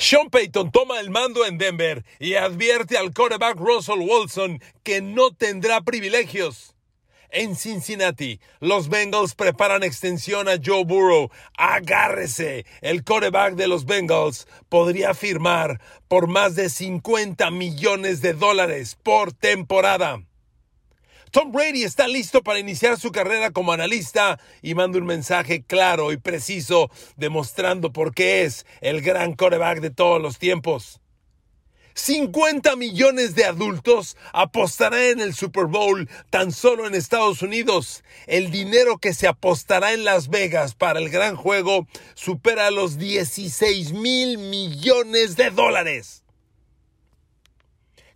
Sean Payton toma el mando en Denver y advierte al quarterback Russell Wilson que no tendrá privilegios. En Cincinnati, los Bengals preparan extensión a Joe Burrow. Agárrese, el quarterback de los Bengals podría firmar por más de 50 millones de dólares por temporada. Tom Brady está listo para iniciar su carrera como analista y manda un mensaje claro y preciso demostrando por qué es el gran coreback de todos los tiempos. 50 millones de adultos apostarán en el Super Bowl tan solo en Estados Unidos. El dinero que se apostará en Las Vegas para el gran juego supera los 16 mil millones de dólares.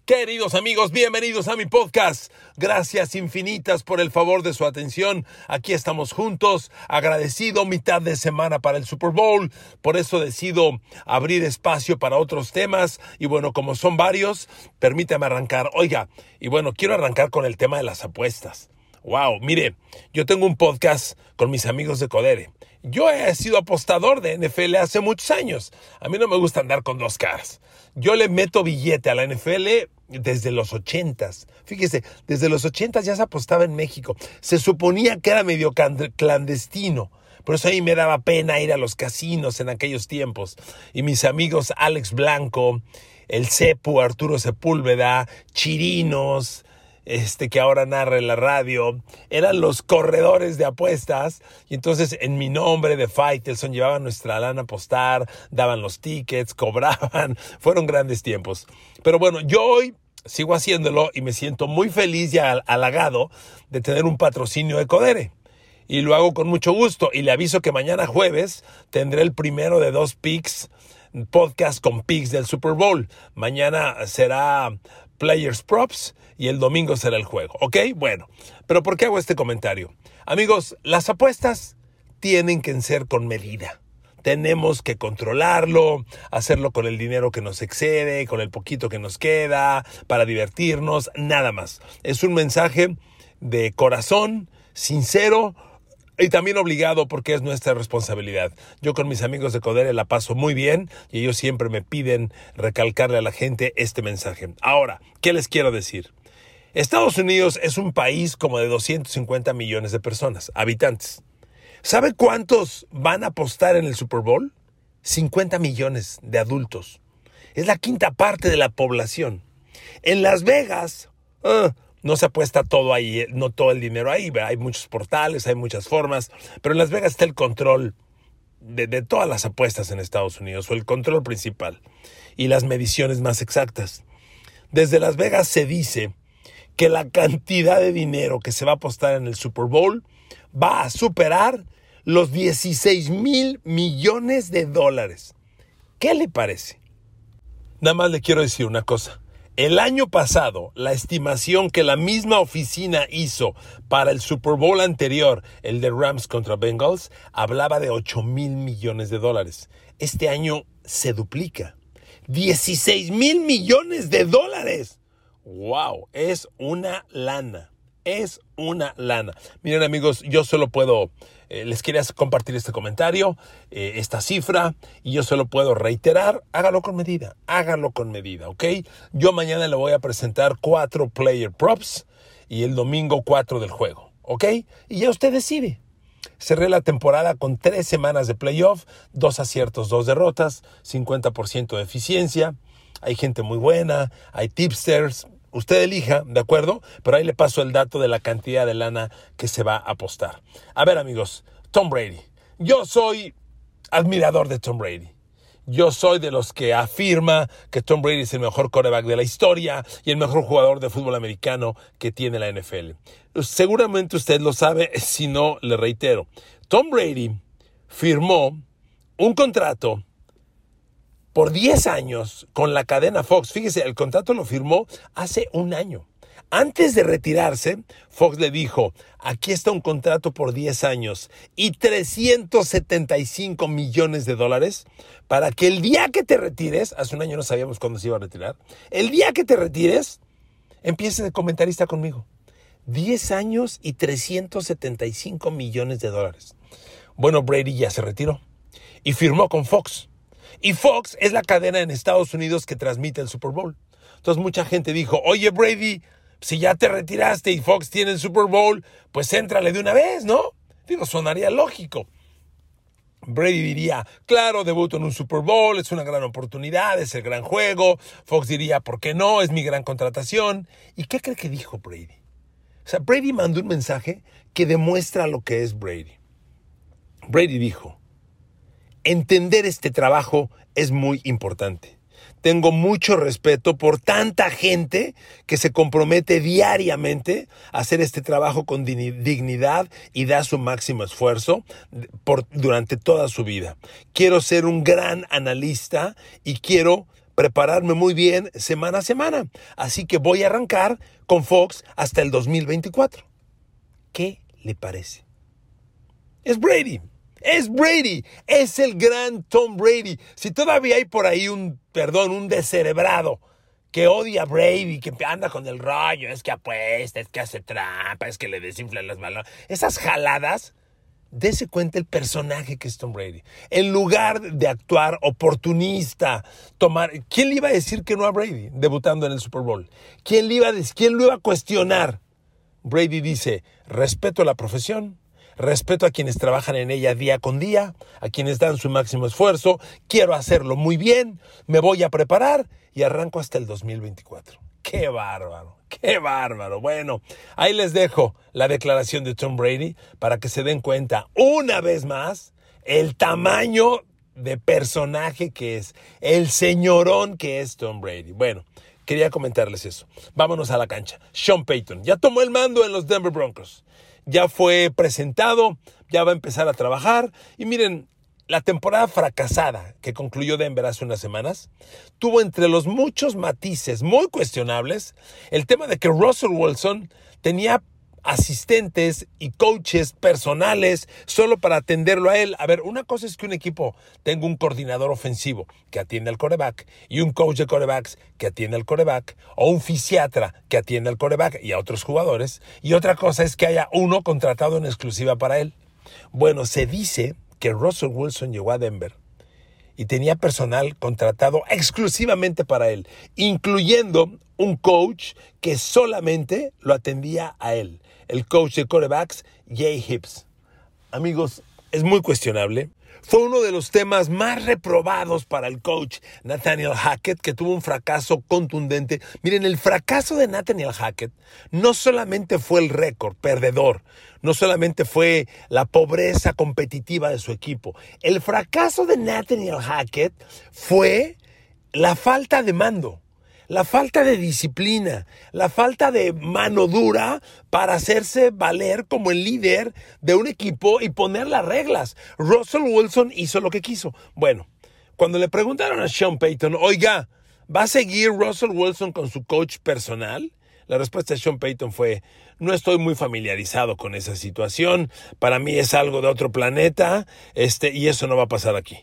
Queridos amigos, bienvenidos a mi podcast. Gracias infinitas por el favor de su atención. Aquí estamos juntos, agradecido mitad de semana para el Super Bowl. Por eso decido abrir espacio para otros temas. Y bueno, como son varios, permítame arrancar. Oiga, y bueno, quiero arrancar con el tema de las apuestas. Wow, mire, yo tengo un podcast con mis amigos de Codere. Yo he sido apostador de NFL hace muchos años. A mí no me gusta andar con dos caras. Yo le meto billete a la NFL desde los ochentas. Fíjese, desde los ochentas ya se apostaba en México. Se suponía que era medio clandestino. Por eso a mí me daba pena ir a los casinos en aquellos tiempos. Y mis amigos Alex Blanco, el Cepu, Arturo Sepúlveda, Chirinos, este que ahora narra en la radio, eran los corredores de apuestas y entonces en mi nombre de Faitelson llevaban nuestra lana a apostar, daban los tickets, cobraban, fueron grandes tiempos. Pero bueno, yo hoy sigo haciéndolo y me siento muy feliz y halagado de tener un patrocinio de Codere. Y lo hago con mucho gusto y le aviso que mañana jueves tendré el primero de dos picks podcast con picks del Super Bowl. Mañana será Players Props y el domingo será el juego. ¿Ok? Bueno, pero ¿por qué hago este comentario? Amigos, las apuestas tienen que ser con medida. Tenemos que controlarlo, hacerlo con el dinero que nos excede, con el poquito que nos queda, para divertirnos, nada más. Es un mensaje de corazón, sincero, y también obligado porque es nuestra responsabilidad. Yo con mis amigos de Codere la paso muy bien y ellos siempre me piden recalcarle a la gente este mensaje. Ahora, ¿qué les quiero decir? Estados Unidos es un país como de 250 millones de personas, habitantes. ¿Sabe cuántos van a apostar en el Super Bowl? 50 millones de adultos. Es la quinta parte de la población. En Las Vegas, ah, no se apuesta todo ahí, eh, no todo el dinero ahí, hay muchos portales, hay muchas formas, pero en Las Vegas está el control de, todas las apuestas en Estados Unidos, o el control principal, y las mediciones más exactas. Desde Las Vegas se dice que la cantidad de dinero que se va a apostar en el Super Bowl va a superar los 16 mil millones de dólares. ¿Qué le parece? Nada más le quiero decir una cosa. El año pasado, la estimación que la misma oficina hizo para el Super Bowl anterior, el de Rams contra Bengals, hablaba de 8 mil millones de dólares. Este año se duplica. 16 mil millones de dólares. ¡Wow! Es una lana. Es una lana. Miren amigos, yo solo puedo eh, les quería compartir este comentario, eh, esta cifra, y yo solo puedo reiterar, hágalo con medida, hágalo con medida, ¿ok? Yo mañana le voy a presentar cuatro player props y el domingo cuatro del juego, ¿ok? Y ya usted decide. Cerré la temporada con tres semanas de playoff, dos aciertos, dos derrotas, 50% de eficiencia. Hay gente muy buena, hay tipsters, Usted elija, ¿de acuerdo? Pero ahí le paso el dato de la cantidad de lana que se va a apostar. A ver, amigos, Tom Brady. Yo soy admirador de Tom Brady. Yo soy de los que afirma que Tom Brady es el mejor quarterback de la historia y el mejor jugador de fútbol americano que tiene la NFL. Seguramente usted lo sabe, si no, le reitero. Tom Brady firmó un contrato por 10 años con la cadena Fox. Fíjese, el contrato lo firmó hace un año. Antes de retirarse, Fox le dijo, aquí está un contrato por 10 años y 375 millones de dólares para que el día que te retires, hace un año no sabíamos cuándo se iba a retirar, el día que te retires, empieces de comentarista conmigo. 10 años y 375 millones de dólares. Bueno, Brady ya se retiró y firmó con Fox. Y Fox es la cadena en Estados Unidos que transmite el Super Bowl. Entonces mucha gente dijo, oye Brady, si ya te retiraste y Fox tiene el Super Bowl, pues éntrale de una vez, ¿no? Digo, sonaría lógico. Brady diría, claro, debuto en un Super Bowl, es una gran oportunidad, es el gran juego. Fox diría, ¿por qué no? Es mi gran contratación. ¿Y qué cree que dijo Brady? O sea, Brady mandó un mensaje que demuestra lo que es Brady. Brady dijo, entender este trabajo es muy importante. Tengo mucho respeto por tanta gente que se compromete diariamente a hacer este trabajo con dignidad y da su máximo esfuerzo durante toda su vida. Quiero ser un gran analista y quiero prepararme muy bien semana a semana. Así que voy a arrancar con Fox hasta el 2024. ¿Qué le parece? Es Brady. Es Brady, es el gran Tom Brady. Si todavía hay por ahí un, perdón, un descerebrado que odia a Brady, que anda con el rollo, es que apuesta, es que hace trampa, es que le desinflan las balones. Esas jaladas, dése cuenta el personaje que es Tom Brady. En lugar de actuar oportunista, tomar. ¿Quién le iba a decir que no a Brady debutando en el Super Bowl? ¿Quién, le iba a, quién lo iba a cuestionar? Brady dice: respeto la profesión, respeto a quienes trabajan en ella día con día, a quienes dan su máximo esfuerzo, quiero hacerlo muy bien, me voy a preparar y arranco hasta el 2024. ¡Qué bárbaro! ¡Qué bárbaro! Bueno, ahí les dejo la declaración de Tom Brady para que se den cuenta una vez más el tamaño de personaje que es, el señorón que es Tom Brady. Bueno, quería comentarles eso. Vámonos a la cancha. Sean Payton ya tomó el mando en los Denver Broncos ya fue presentado, ya va a empezar a trabajar. Y miren, la temporada fracasada que concluyó Denver hace unas semanas tuvo entre los muchos matices muy cuestionables el tema de que Russell Wilson tenía asistentes y coaches personales solo para atenderlo a él. A ver, una cosa es que un equipo tenga un coordinador ofensivo que atiende al coreback y un coach de corebacks que atiende al coreback o un fisiatra que atiende al coreback y a otros jugadores. Y otra cosa es que haya uno contratado en exclusiva para él. Bueno, se dice que Russell Wilson llegó a Denver y tenía personal contratado exclusivamente para él, incluyendo un coach que solamente lo atendía a él el coach de corebacks, Jay Hibbs. Amigos, es muy cuestionable. Fue uno de los temas más reprobados para el coach Nathaniel Hackett, que tuvo un fracaso contundente. Miren, el fracaso de Nathaniel Hackett no solamente fue el récord perdedor, no solamente fue la pobreza competitiva de su equipo. El fracaso de Nathaniel Hackett fue la falta de mando la falta de disciplina, la falta de mano dura para hacerse valer como el líder de un equipo y poner las reglas. Russell Wilson hizo lo que quiso. Bueno, cuando le preguntaron a Sean Payton, oiga, ¿va a seguir Russell Wilson con su coach personal? La respuesta de Sean Payton fue, no estoy muy familiarizado con esa situación, para mí es algo de otro planeta, este, y eso no va a pasar aquí.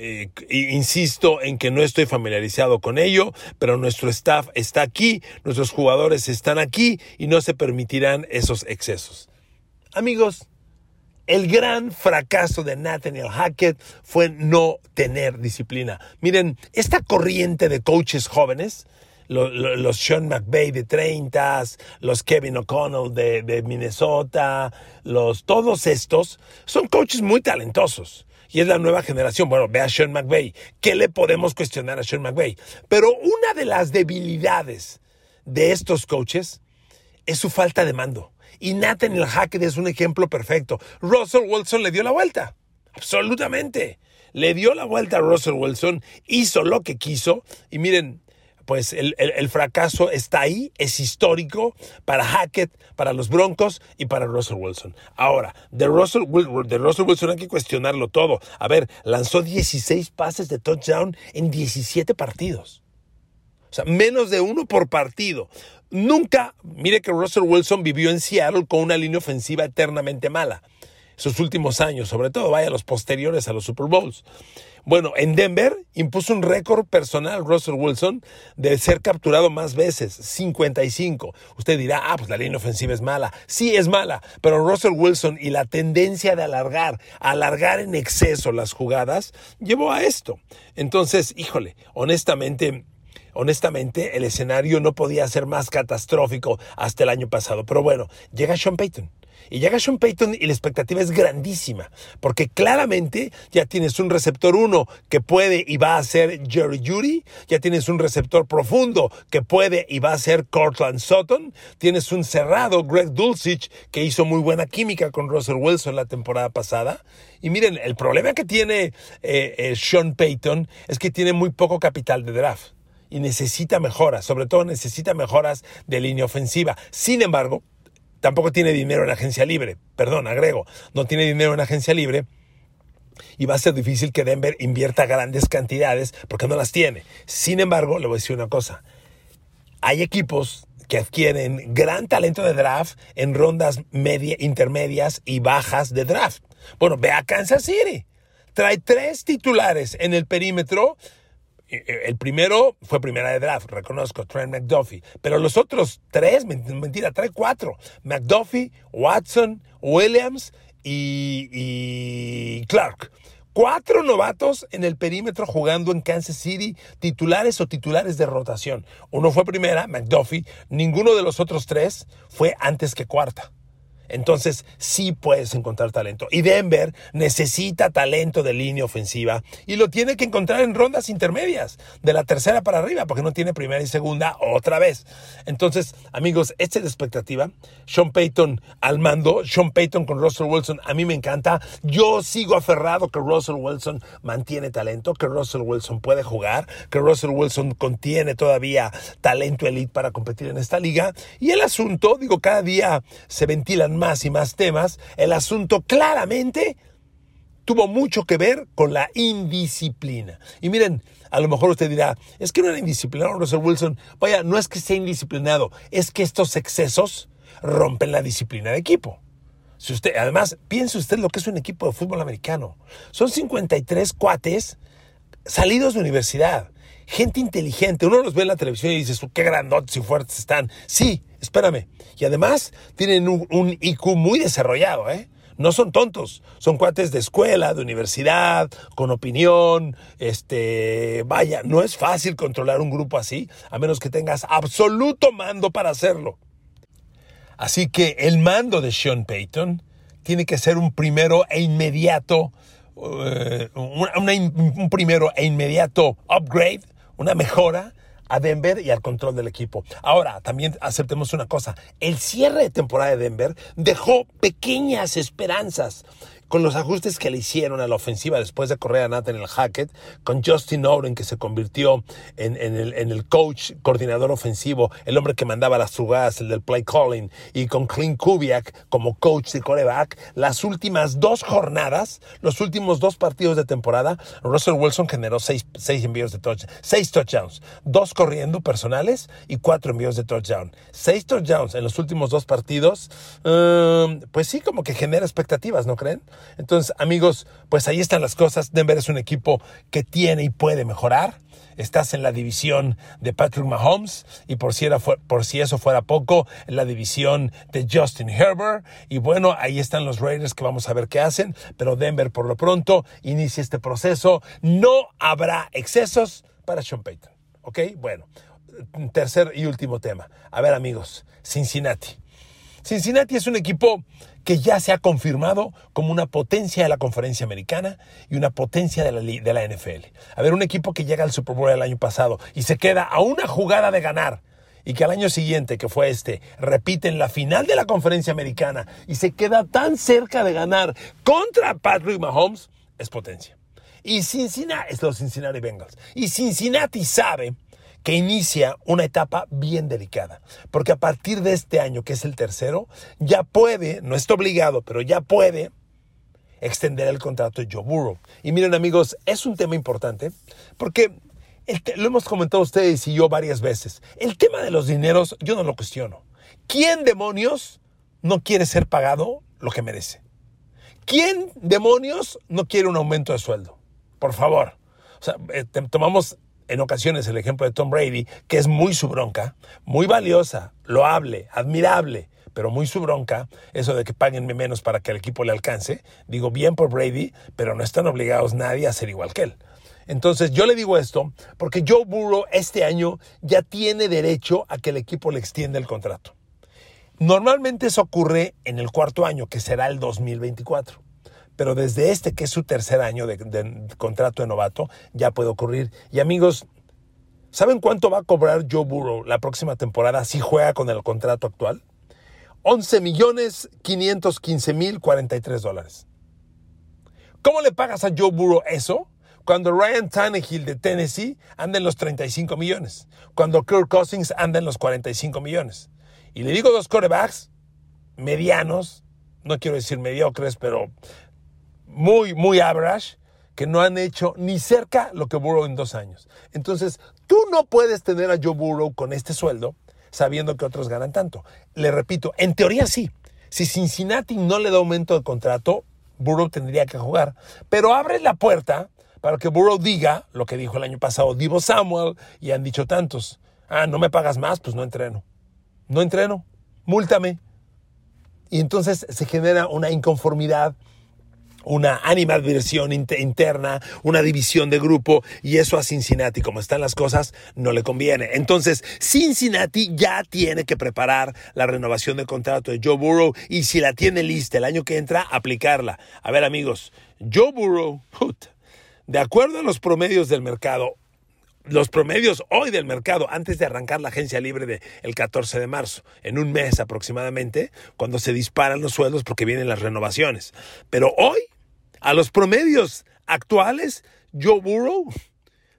Eh, insisto en que no estoy familiarizado con ello, pero nuestro staff está aquí, nuestros jugadores están aquí y no se permitirán esos excesos. Amigos, el gran fracaso de Nathaniel Hackett fue no tener disciplina. Miren, esta corriente de coaches jóvenes, los, Sean McVay de 30, los Kevin O'Connell de, de Minnesota, los, todos estos son coaches muy talentosos y es la nueva generación. Bueno, ve a Sean McVay. ¿Qué le podemos cuestionar a Sean McVay? Pero una de las debilidades de estos coaches es su falta de mando. Y Nathaniel Hackett es un ejemplo perfecto. Russell Wilson le dio la vuelta. Absolutamente. Le dio la vuelta a Russell Wilson, hizo lo que quiso. Y miren, pues el, fracaso está ahí, es histórico para Hackett, para los Broncos y para Russell Wilson. Ahora, de Russell, de Russell Wilson hay que cuestionarlo todo. A ver, lanzó 16 pases de touchdown en 17 partidos. O sea, menos de uno por partido. Nunca, mire que Russell Wilson vivió en Seattle con una línea ofensiva eternamente mala. Sus últimos años, sobre todo, vaya los posteriores a los Super Bowls. Bueno, en Denver impuso un récord personal Russell Wilson de ser capturado más veces, 55. Usted dirá, ah, pues la línea ofensiva es mala. Sí, es mala, pero Russell Wilson y la tendencia de alargar, alargar en exceso las jugadas, llevó a esto. Entonces, híjole, honestamente, honestamente, el escenario no podía ser más catastrófico hasta el año pasado. Pero bueno, llega Sean Payton. Y llega Sean Payton y la expectativa es grandísima, porque claramente ya tienes un receptor 1 que puede y va a ser Jerry Judy, ya tienes un receptor profundo que puede y va a ser Cortland Sutton, tienes un cerrado Greg Dulcich que hizo muy buena química con Russell Wilson la temporada pasada. Y miren, el problema que tiene eh, eh, Sean Payton es que tiene muy poco capital de draft y necesita mejoras, sobre todo necesita mejoras de línea ofensiva. Sin embargo, tampoco tiene dinero en agencia libre. Perdón, agrego, no tiene dinero en agencia libre. Y va a ser difícil que Denver invierta grandes cantidades porque no las tiene. Sin embargo, le voy a decir una cosa. Hay equipos que adquieren gran talento de draft en rondas media, intermedias y bajas de draft. Bueno, ve a Kansas City. Trae tres titulares en el perímetro el primero fue primera de draft, reconozco, Trent McDuffie. Pero los otros tres, mentira, trae cuatro. McDuffie, Watson, Williams y, Clark. Cuatro novatos en el perímetro jugando en Kansas City, titulares o titulares de rotación. Uno fue primera, McDuffie. Ninguno de los otros tres fue antes que cuarta. Entonces sí puedes encontrar talento. Y Denver necesita talento de línea ofensiva y lo tiene que encontrar en rondas intermedias, de la tercera para arriba, porque no tiene primera y segunda otra vez. Entonces, amigos, esta es la expectativa. Sean Payton al mando, Sean Payton con Russell Wilson, a mí me encanta. Yo sigo aferrado que Russell Wilson mantiene talento, que Russell Wilson puede jugar, que Russell Wilson contiene todavía talento elite para competir en esta liga. Y el asunto, digo, cada día se ventilan más y más temas, el asunto claramente tuvo mucho que ver con la indisciplina. Y miren, a lo mejor usted dirá, es que no era indisciplinado Russell Wilson. Vaya, no es que sea indisciplinado, es que estos excesos rompen la disciplina de equipo. Si usted, además, piense usted lo que es un equipo de fútbol americano. Son 53 cuates salidos de universidad gente inteligente. Uno los ve en la televisión y dices, qué grandotes y fuertes están. Sí, espérame. Y además tienen un, IQ muy desarrollado, ¿eh? No son tontos, son cuates de escuela, de universidad, con opinión, este, vaya, no es fácil controlar un grupo así, a menos que tengas absoluto mando para hacerlo. Así que el mando de Sean Payton tiene que ser un primero e inmediato, eh, un primero e inmediato upgrade una mejora a Denver y al control del equipo. Ahora, también aceptemos una cosa, el cierre de temporada de Denver dejó pequeñas esperanzas con los ajustes que le hicieron a la ofensiva después de correr a Nathaniel Hackett, con Justin Oren que se convirtió en, el, coach, coordinador ofensivo, el hombre que mandaba las jugadas, el del play calling, y con Clint Kubiak como coach de coreback, las últimas dos jornadas, los últimos dos partidos de temporada, Russell Wilson generó seis, envíos de touchdown, seis touchdowns, dos corriendo personales y cuatro envíos de touchdown. Seis touchdowns en los últimos dos partidos, um, pues sí, como que genera expectativas, ¿no creen? Entonces, amigos, pues ahí están las cosas. Denver es un equipo que tiene y puede mejorar. Estás en la división de Patrick Mahomes y por si, era, por si eso fuera poco, en la división de Justin Herbert. Y bueno, ahí están los Raiders que vamos a ver qué hacen. Pero Denver por lo pronto inicia este proceso. No habrá excesos para Sean Payton. ¿Ok? Bueno, tercer y último tema. A ver amigos, Cincinnati. Cincinnati es un equipo que ya se ha confirmado como una potencia de la conferencia americana y una potencia de la, de la NFL. A ver, un equipo que llega al Super Bowl el año pasado y se queda a una jugada de ganar y que al año siguiente, que fue este, repiten la final de la conferencia americana y se queda tan cerca de ganar contra Patrick Mahomes, es potencia. Y Cincinnati es los Cincinnati Bengals. Y Cincinnati sabe que inicia una etapa bien delicada, porque a partir de este año, que es el tercero, ya puede, no está obligado, pero ya puede extender el contrato de Joe Burrow. Y miren amigos, es un tema importante, porque lo hemos comentado ustedes y yo varias veces, el tema de los dineros yo no lo cuestiono. ¿Quién demonios no quiere ser pagado lo que merece? ¿Quién demonios no quiere un aumento de sueldo? Por favor. O sea, eh, tomamos en ocasiones el ejemplo de Tom Brady, que es muy su bronca, muy valiosa, loable, admirable, pero muy su bronca, eso de que paguenme menos para que el equipo le alcance. Digo, bien por Brady, pero no están obligados nadie a ser igual que él. Entonces yo le digo esto porque Joe Burrow este año ya tiene derecho a que el equipo le extienda el contrato. Normalmente eso ocurre en el cuarto año, que será el 2024 pero desde este, que es su tercer año de, contrato de novato, ya puede ocurrir. Y amigos, ¿saben cuánto va a cobrar Joe Burrow la próxima temporada si juega con el contrato actual? 11 millones 515 mil 43 dólares. ¿Cómo le pagas a Joe Burrow eso? Cuando Ryan Tannehill de Tennessee anda en los 35 millones. Cuando Kirk Cousins anda en los 45 millones. Y le digo dos corebacks medianos, no quiero decir mediocres, pero muy, muy average que no han hecho ni cerca lo que Burrow en dos años. Entonces, tú no puedes tener a Joe Burrow con este sueldo sabiendo que otros ganan tanto. Le repito, en teoría sí. Si Cincinnati no le da aumento de contrato, Burrow tendría que jugar. Pero abre la puerta para que Burrow diga lo que dijo el año pasado Divo Samuel y han dicho tantos. Ah, no me pagas más, pues no entreno. No entreno. Múltame. Y entonces se genera una inconformidad una animadversión interna, una división de grupo, y eso a Cincinnati, como están las cosas, no le conviene. Entonces, Cincinnati ya tiene que preparar la renovación de contrato de Joe Burrow y si la tiene lista el año que entra, aplicarla. A ver, amigos, Joe Burrow, de acuerdo a los promedios del mercado, los promedios hoy del mercado, antes de arrancar la agencia libre del el 14 de marzo, en un mes aproximadamente, cuando se disparan los sueldos porque vienen las renovaciones. Pero hoy a los promedios actuales, Joe Burrow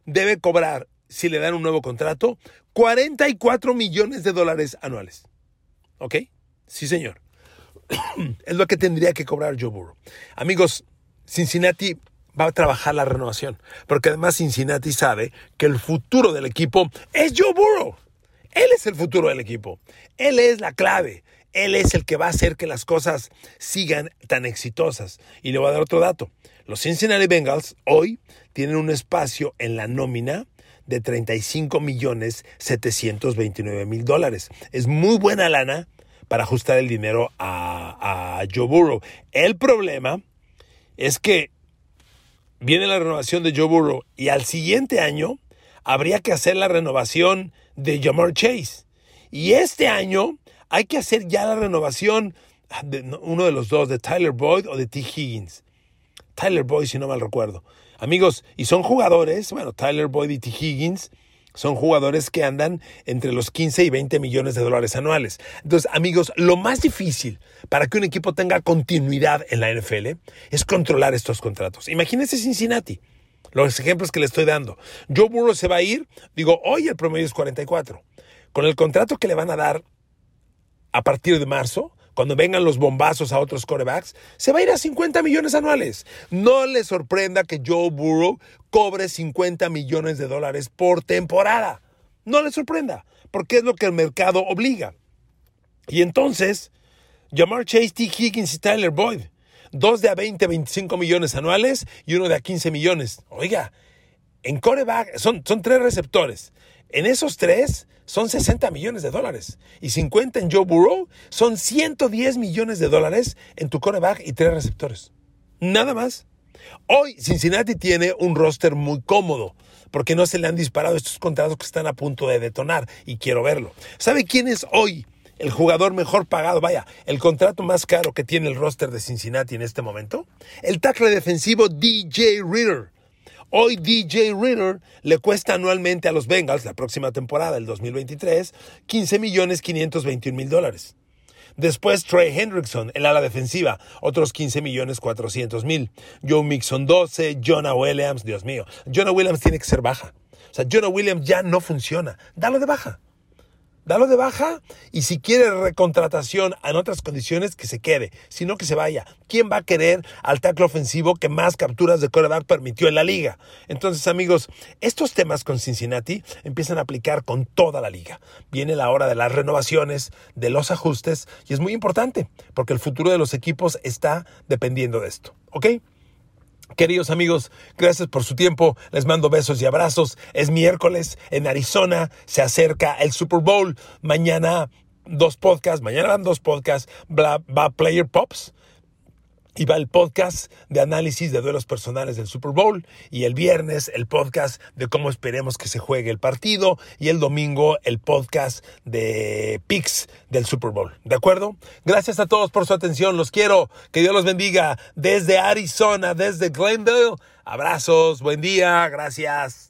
debe cobrar, si le dan un nuevo contrato, 44 millones de dólares anuales. ¿Ok? Sí, señor. es lo que tendría que cobrar Joe Burrow. Amigos, Cincinnati va a trabajar la renovación, porque además Cincinnati sabe que el futuro del equipo es Joe Burrow. Él es el futuro del equipo. Él es la clave. Él es el que va a hacer que las cosas sigan tan exitosas. Y le voy a dar otro dato. Los Cincinnati Bengals hoy tienen un espacio en la nómina de 35 millones 729 mil dólares. Es muy buena lana para ajustar el dinero a, a Joe Burrow. El problema es que viene la renovación de Joe Burrow y al siguiente año habría que hacer la renovación de Jamar Chase. Y este año hay que hacer ya la renovación de uno de los dos, de Tyler Boyd o de T. Higgins. Tyler Boyd, si no mal recuerdo. Amigos, y son jugadores, bueno, Tyler Boyd y T. Higgins son jugadores que andan entre los 15 y 20 millones de dólares anuales. Entonces, amigos, lo más difícil para que un equipo tenga continuidad en la NFL es controlar estos contratos. Imagínense Cincinnati. Los ejemplos que le estoy dando. Joe Burrow se va a ir, digo, hoy el promedio es 44. Con el contrato que le van a dar a partir de marzo, cuando vengan los bombazos a otros corebacks, se va a ir a 50 millones anuales. No le sorprenda que Joe Burrow cobre 50 millones de dólares por temporada. No le sorprenda, porque es lo que el mercado obliga. Y entonces, Jamar Chase, T. Higgins y Tyler Boyd, dos de a 20, 25 millones anuales y uno de a 15 millones. Oiga, en coreback son, son tres receptores. En esos tres son 60 millones de dólares. Y 50 en Joe Burrow son 110 millones de dólares en tu coreback y tres receptores. Nada más. Hoy Cincinnati tiene un roster muy cómodo porque no se le han disparado estos contratos que están a punto de detonar y quiero verlo. ¿Sabe quién es hoy el jugador mejor pagado? Vaya, el contrato más caro que tiene el roster de Cincinnati en este momento. El tackle defensivo DJ Ritter Hoy DJ Ritter le cuesta anualmente a los Bengals, la próxima temporada, el 2023, 15 millones 521 mil dólares. Después Trey Hendrickson, el ala defensiva, otros 15 millones 400 mil. Joe Mixon 12, Jonah Williams, Dios mío. Jonah Williams tiene que ser baja. O sea, Jonah Williams ya no funciona. Dalo de baja dalo de baja y si quiere recontratación en otras condiciones, que se quede, sino que se vaya. ¿Quién va a querer al tackle ofensivo que más capturas de quarterback permitió en la liga? Entonces, amigos, estos temas con Cincinnati empiezan a aplicar con toda la liga. Viene la hora de las renovaciones, de los ajustes y es muy importante porque el futuro de los equipos está dependiendo de esto. ¿Ok? Queridos amigos, gracias por su tiempo. Les mando besos y abrazos. Es miércoles en Arizona. Se acerca el Super Bowl. Mañana dos podcasts. Mañana van dos podcasts. va Player Pops y va el podcast de análisis de duelos personales del Super Bowl y el viernes el podcast de cómo esperemos que se juegue el partido y el domingo el podcast de picks del Super Bowl. ¿De acuerdo? Gracias a todos por su atención. Los quiero. Que Dios los bendiga desde Arizona, desde Glendale. Abrazos. Buen día. Gracias.